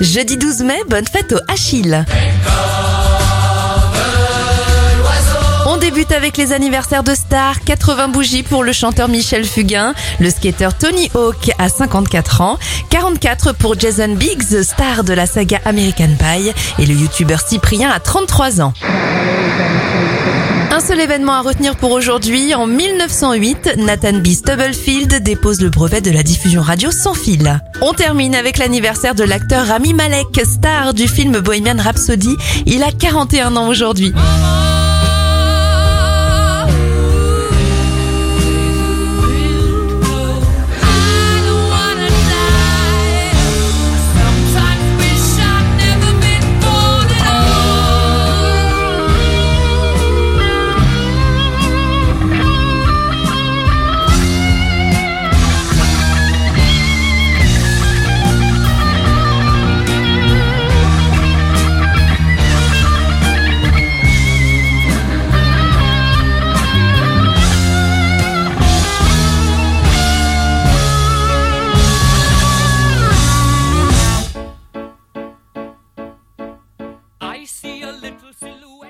Jeudi 12 mai, bonne fête au Achille. On débute avec les anniversaires de stars. 80 bougies pour le chanteur Michel Fugain, le skateur Tony Hawk à 54 ans, 44 pour Jason Biggs, star de la saga American Pie, et le youtubeur Cyprien à 33 ans. Un seul événement à retenir pour aujourd'hui. En 1908, Nathan B. Stubblefield dépose le brevet de la diffusion radio sans fil. On termine avec l'anniversaire de l'acteur Rami Malek, star du film Bohemian Rhapsody. Il a 41 ans aujourd'hui. I see a little silhouette.